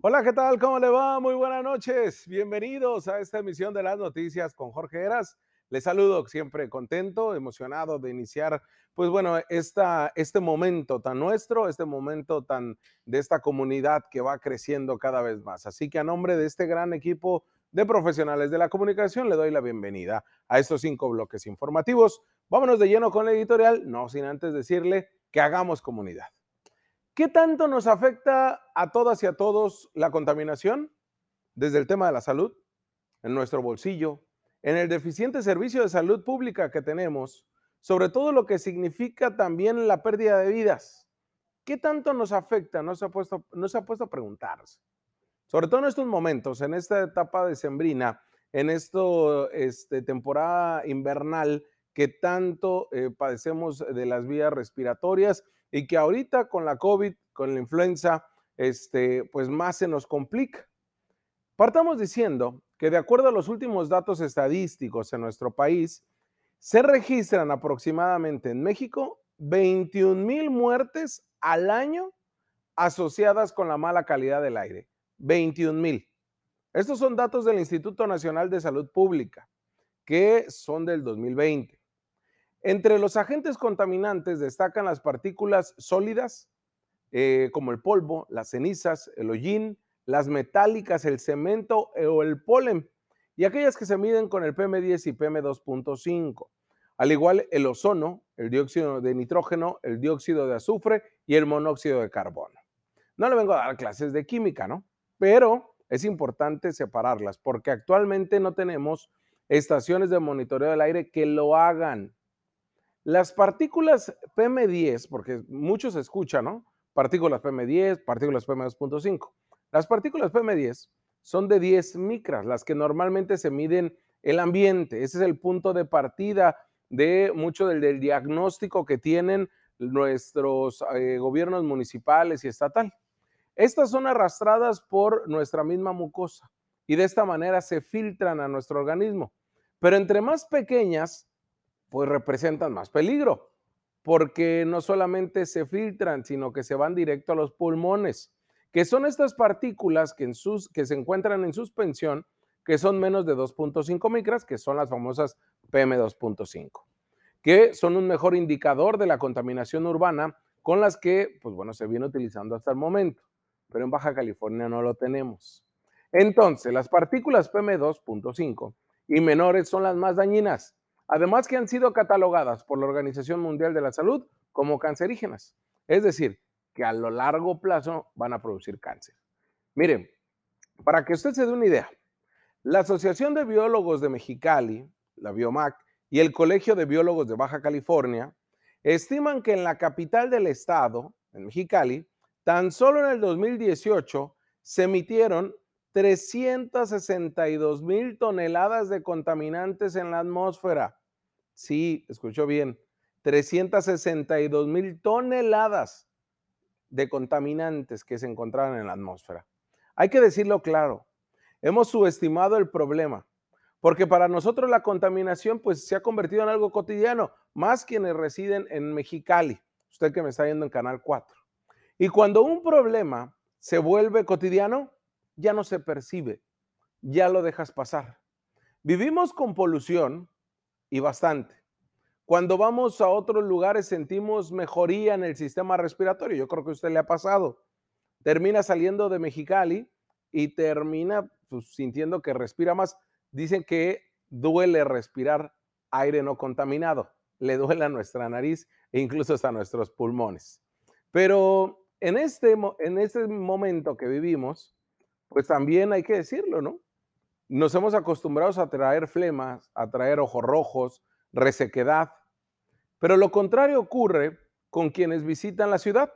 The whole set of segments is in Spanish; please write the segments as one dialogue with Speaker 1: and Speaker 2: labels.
Speaker 1: Hola, ¿qué tal? ¿Cómo le va? Muy buenas noches. Bienvenidos a esta emisión de las noticias con Jorge Eras. Les saludo siempre contento, emocionado de iniciar, pues bueno, esta, este momento tan nuestro, este momento tan de esta comunidad que va creciendo cada vez más. Así que a nombre de este gran equipo de profesionales de la comunicación le doy la bienvenida a estos cinco bloques informativos. Vámonos de lleno con la editorial, no sin antes decirle que hagamos comunidad. ¿Qué tanto nos afecta a todas y a todos la contaminación? Desde el tema de la salud, en nuestro bolsillo, en el deficiente servicio de salud pública que tenemos, sobre todo lo que significa también la pérdida de vidas. ¿Qué tanto nos afecta? No se ha puesto, no se ha puesto a preguntarse. Sobre todo en estos momentos, en esta etapa de sembrina, en esta este, temporada invernal que tanto eh, padecemos de las vías respiratorias y que ahorita con la COVID, con la influenza, este, pues más se nos complica. Partamos diciendo que de acuerdo a los últimos datos estadísticos en nuestro país, se registran aproximadamente en México 21 mil muertes al año asociadas con la mala calidad del aire. 21 mil. Estos son datos del Instituto Nacional de Salud Pública, que son del 2020. Entre los agentes contaminantes destacan las partículas sólidas, eh, como el polvo, las cenizas, el hollín, las metálicas, el cemento eh, o el polen, y aquellas que se miden con el PM10 y PM2.5, al igual el ozono, el dióxido de nitrógeno, el dióxido de azufre y el monóxido de carbono. No le vengo a dar clases de química, ¿no? Pero es importante separarlas porque actualmente no tenemos estaciones de monitoreo del aire que lo hagan. Las partículas PM10, porque muchos escuchan, ¿no? Partículas PM10, partículas PM2.5. Las partículas PM10 son de 10 micras, las que normalmente se miden el ambiente. Ese es el punto de partida de mucho del, diagnóstico que tienen nuestros eh, gobiernos municipales y estatal. Estas son arrastradas por nuestra misma mucosa y de esta manera se filtran a nuestro organismo. Pero entre más pequeñas, pues representan más peligro, porque no solamente se filtran, sino que se van directo a los pulmones, que son estas partículas que, en sus, que se encuentran en suspensión, que son menos de 2.5 micras, que son las famosas PM2.5, que son un mejor indicador de la contaminación urbana con las que, pues bueno, se viene utilizando hasta el momento, pero en Baja California no lo tenemos. Entonces, las partículas PM2.5 y menores son las más dañinas, además que han sido catalogadas por la Organización Mundial de la Salud como cancerígenas, es decir, que a lo largo plazo van a producir cáncer. Miren, para que usted se dé una idea, la Asociación de Biólogos de Mexicali, la Biomac, y el Colegio de Biólogos de Baja California estiman que en la capital del estado, en Mexicali, tan solo en el 2018 se emitieron 362 mil toneladas de contaminantes en la atmósfera. Sí, escuchó bien. 362 mil toneladas de contaminantes que se encontraban en la atmósfera. Hay que decirlo claro, hemos subestimado el problema, porque para nosotros la contaminación pues se ha convertido en algo cotidiano, más quienes residen en Mexicali, usted que me está viendo en Canal 4. Y cuando un problema se vuelve cotidiano, ya no se percibe, ya lo dejas pasar. Vivimos con polución y bastante. Cuando vamos a otros lugares sentimos mejoría en el sistema respiratorio. Yo creo que a usted le ha pasado. Termina saliendo de Mexicali y termina pues, sintiendo que respira más. Dicen que duele respirar aire no contaminado. Le duele a nuestra nariz e incluso hasta nuestros pulmones. Pero en este, en este momento que vivimos, pues también hay que decirlo, ¿no? Nos hemos acostumbrado a traer flemas, a traer ojos rojos, resequedad. Pero lo contrario ocurre con quienes visitan la ciudad.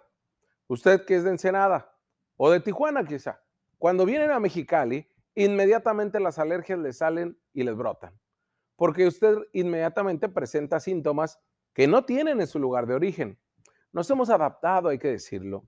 Speaker 1: Usted que es de Ensenada o de Tijuana quizá. Cuando vienen a Mexicali, inmediatamente las alergias le salen y les brotan. Porque usted inmediatamente presenta síntomas que no tienen en su lugar de origen. Nos hemos adaptado, hay que decirlo,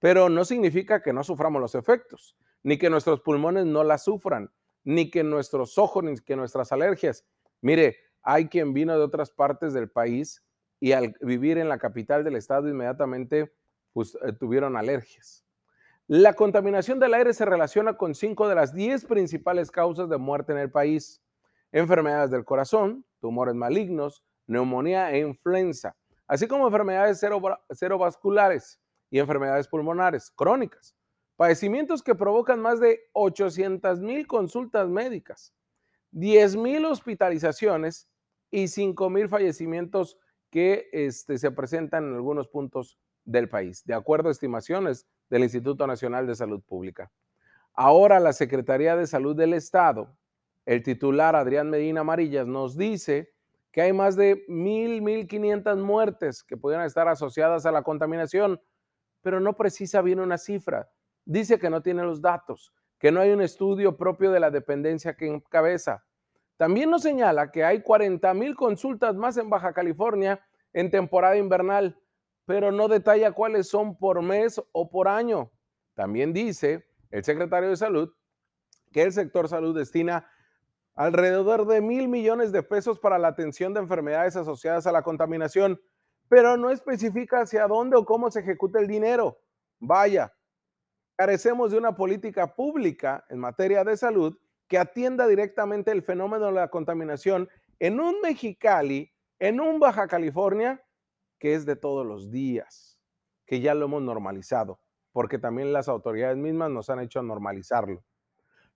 Speaker 1: pero no significa que no suframos los efectos, ni que nuestros pulmones no la sufran, ni que nuestros ojos, ni que nuestras alergias. Mire, hay quien vino de otras partes del país y al vivir en la capital del estado inmediatamente pues, eh, tuvieron alergias. La contaminación del aire se relaciona con cinco de las diez principales causas de muerte en el país. Enfermedades del corazón, tumores malignos, neumonía e influenza, así como enfermedades cerebrovasculares y enfermedades pulmonares crónicas. Padecimientos que provocan más de 800 mil consultas médicas, 10 mil hospitalizaciones y 5 mil fallecimientos que este, se presentan en algunos puntos del país, de acuerdo a estimaciones del Instituto Nacional de Salud Pública. Ahora la Secretaría de Salud del Estado, el titular Adrián Medina Amarillas, nos dice que hay más de mil, mil quinientas muertes que pudieran estar asociadas a la contaminación, pero no precisa bien una cifra. Dice que no tiene los datos, que no hay un estudio propio de la dependencia que encabeza. También nos señala que hay 40 mil consultas más en Baja California en temporada invernal, pero no detalla cuáles son por mes o por año. También dice el secretario de Salud que el sector salud destina alrededor de mil millones de pesos para la atención de enfermedades asociadas a la contaminación, pero no especifica hacia dónde o cómo se ejecuta el dinero. Vaya, carecemos de una política pública en materia de salud que atienda directamente el fenómeno de la contaminación en un Mexicali, en un Baja California que es de todos los días, que ya lo hemos normalizado, porque también las autoridades mismas nos han hecho normalizarlo.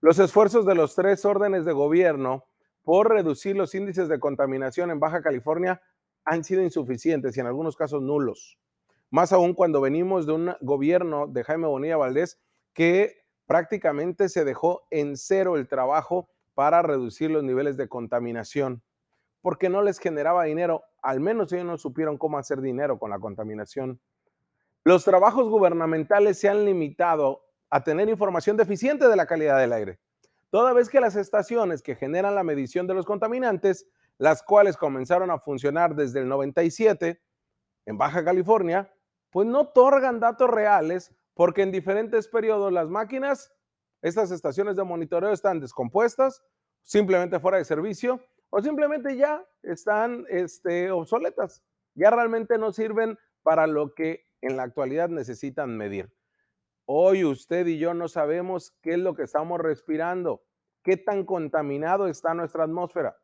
Speaker 1: Los esfuerzos de los tres órdenes de gobierno por reducir los índices de contaminación en Baja California han sido insuficientes y en algunos casos nulos. Más aún cuando venimos de un gobierno de Jaime Bonilla Valdés que prácticamente se dejó en cero el trabajo para reducir los niveles de contaminación porque no les generaba dinero. Al menos ellos no supieron cómo hacer dinero con la contaminación. Los trabajos gubernamentales se han limitado a tener información deficiente de la calidad del aire, toda vez que las estaciones que generan la medición de los contaminantes, las cuales comenzaron a funcionar desde el 97 en Baja California, pues no otorgan datos reales porque en diferentes periodos las máquinas, estas estaciones de monitoreo están descompuestas, simplemente fuera de servicio o simplemente ya están este, obsoletas, ya realmente no sirven para lo que en la actualidad necesitan medir. Hoy usted y yo no sabemos qué es lo que estamos respirando, qué tan contaminado está nuestra atmósfera.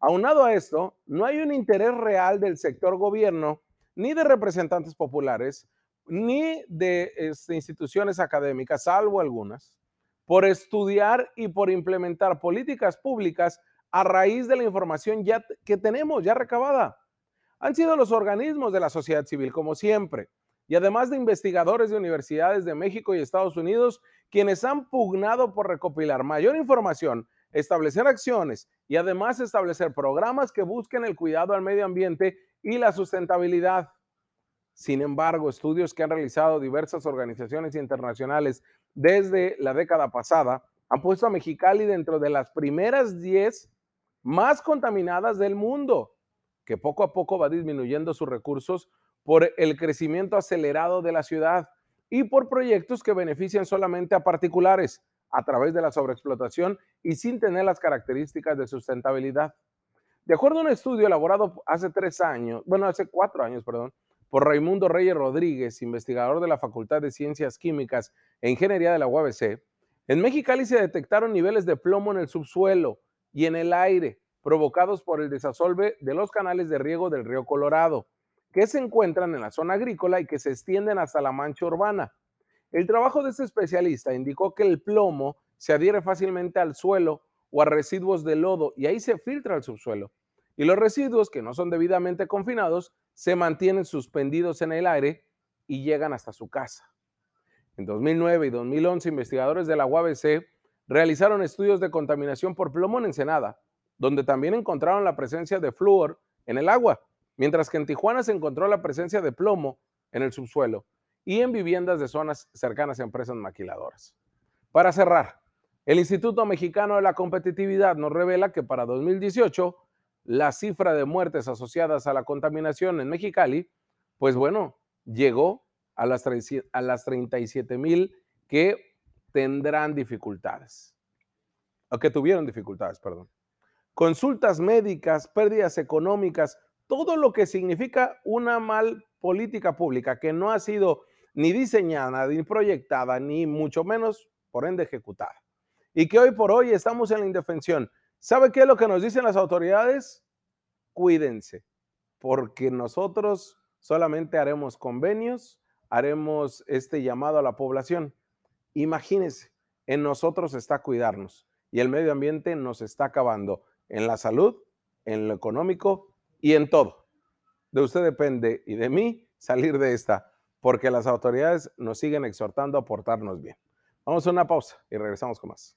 Speaker 1: Aunado a esto, no hay un interés real del sector gobierno, ni de representantes populares, ni de este, instituciones académicas, salvo algunas, por estudiar y por implementar políticas públicas a raíz de la información ya que tenemos, ya recabada. Han sido los organismos de la sociedad civil, como siempre, y además de investigadores de universidades de México y Estados Unidos, quienes han pugnado por recopilar mayor información, establecer acciones y además establecer programas que busquen el cuidado al medio ambiente y la sustentabilidad. Sin embargo, estudios que han realizado diversas organizaciones internacionales desde la década pasada han puesto a Mexicali dentro de las primeras 10 más contaminadas del mundo, que poco a poco va disminuyendo sus recursos por el crecimiento acelerado de la ciudad y por proyectos que benefician solamente a particulares a través de la sobreexplotación y sin tener las características de sustentabilidad. De acuerdo a un estudio elaborado hace tres años, bueno, hace cuatro años, perdón, por Raimundo Reyes Rodríguez, investigador de la Facultad de Ciencias Químicas e Ingeniería de la UABC, en Mexicali se detectaron niveles de plomo en el subsuelo, y en el aire, provocados por el desasolve de los canales de riego del río Colorado, que se encuentran en la zona agrícola y que se extienden hasta la mancha urbana. El trabajo de este especialista indicó que el plomo se adhiere fácilmente al suelo o a residuos de lodo y ahí se filtra al subsuelo. Y los residuos que no son debidamente confinados se mantienen suspendidos en el aire y llegan hasta su casa. En 2009 y 2011, investigadores de la UABC realizaron estudios de contaminación por plomo en Ensenada, donde también encontraron la presencia de flúor en el agua, mientras que en Tijuana se encontró la presencia de plomo en el subsuelo y en viviendas de zonas cercanas a empresas maquiladoras. Para cerrar, el Instituto Mexicano de la Competitividad nos revela que para 2018 la cifra de muertes asociadas a la contaminación en Mexicali, pues bueno, llegó a las, a las 37 mil que tendrán dificultades, o que tuvieron dificultades, perdón. Consultas médicas, pérdidas económicas, todo lo que significa una mal política pública que no ha sido ni diseñada, ni proyectada, ni mucho menos, por ende, ejecutada. Y que hoy por hoy estamos en la indefensión. ¿Sabe qué es lo que nos dicen las autoridades? Cuídense, porque nosotros solamente haremos convenios, haremos este llamado a la población. Imagínense, en nosotros está cuidarnos y el medio ambiente nos está acabando en la salud, en lo económico y en todo. De usted depende y de mí salir de esta, porque las autoridades nos siguen exhortando a portarnos bien. Vamos a una pausa y regresamos con más.